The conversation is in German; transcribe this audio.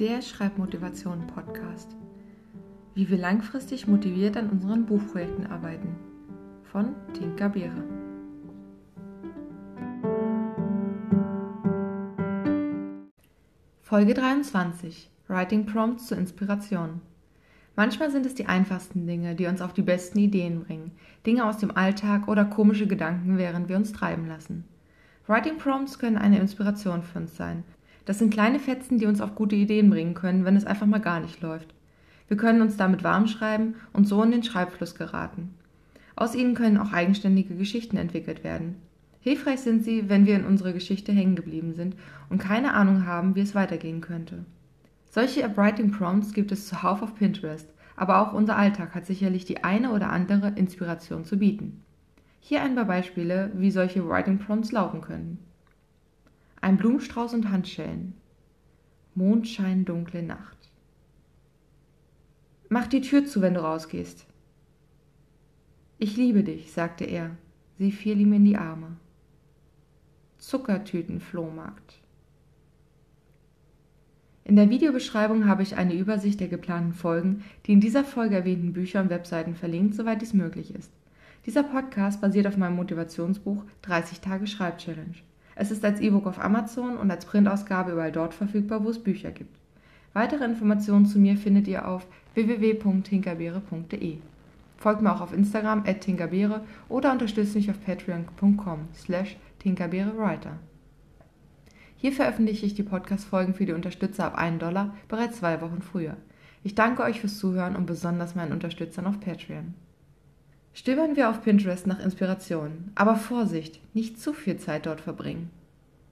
der Schreibmotivation-Podcast. Wie wir langfristig motiviert an unseren Buchprojekten arbeiten. Von Tinka Beere. Folge 23. Writing Prompts zur Inspiration. Manchmal sind es die einfachsten Dinge, die uns auf die besten Ideen bringen. Dinge aus dem Alltag oder komische Gedanken, während wir uns treiben lassen. Writing Prompts können eine Inspiration für uns sein. Das sind kleine Fetzen, die uns auf gute Ideen bringen können, wenn es einfach mal gar nicht läuft. Wir können uns damit warm schreiben und so in den Schreibfluss geraten. Aus ihnen können auch eigenständige Geschichten entwickelt werden. Hilfreich sind sie, wenn wir in unserer Geschichte hängen geblieben sind und keine Ahnung haben, wie es weitergehen könnte. Solche Writing Prompts gibt es zuhauf auf Pinterest, aber auch unser Alltag hat sicherlich die eine oder andere Inspiration zu bieten. Hier ein paar Beispiele, wie solche Writing Prompts lauten können. Ein Blumenstrauß und Handschellen. Mondschein, dunkle Nacht. Mach die Tür zu, wenn du rausgehst. Ich liebe dich, sagte er. Sie fiel ihm in die Arme. Zuckertüten-Flohmarkt. In der Videobeschreibung habe ich eine Übersicht der geplanten Folgen, die in dieser Folge erwähnten Bücher und Webseiten verlinkt, soweit dies möglich ist. Dieser Podcast basiert auf meinem Motivationsbuch 30 Tage Schreibchallenge. Es ist als E-Book auf Amazon und als Printausgabe überall dort verfügbar, wo es Bücher gibt. Weitere Informationen zu mir findet ihr auf www.tinkerbeere.de. Folgt mir auch auf Instagram at tinkerbeere oder unterstützt mich auf patreon.com slash tinkerbeerewriter. Hier veröffentliche ich die Podcast-Folgen für die Unterstützer ab 1 Dollar bereits zwei Wochen früher. Ich danke euch fürs Zuhören und besonders meinen Unterstützern auf Patreon. Stöbern wir auf Pinterest nach Inspiration, aber Vorsicht, nicht zu viel Zeit dort verbringen.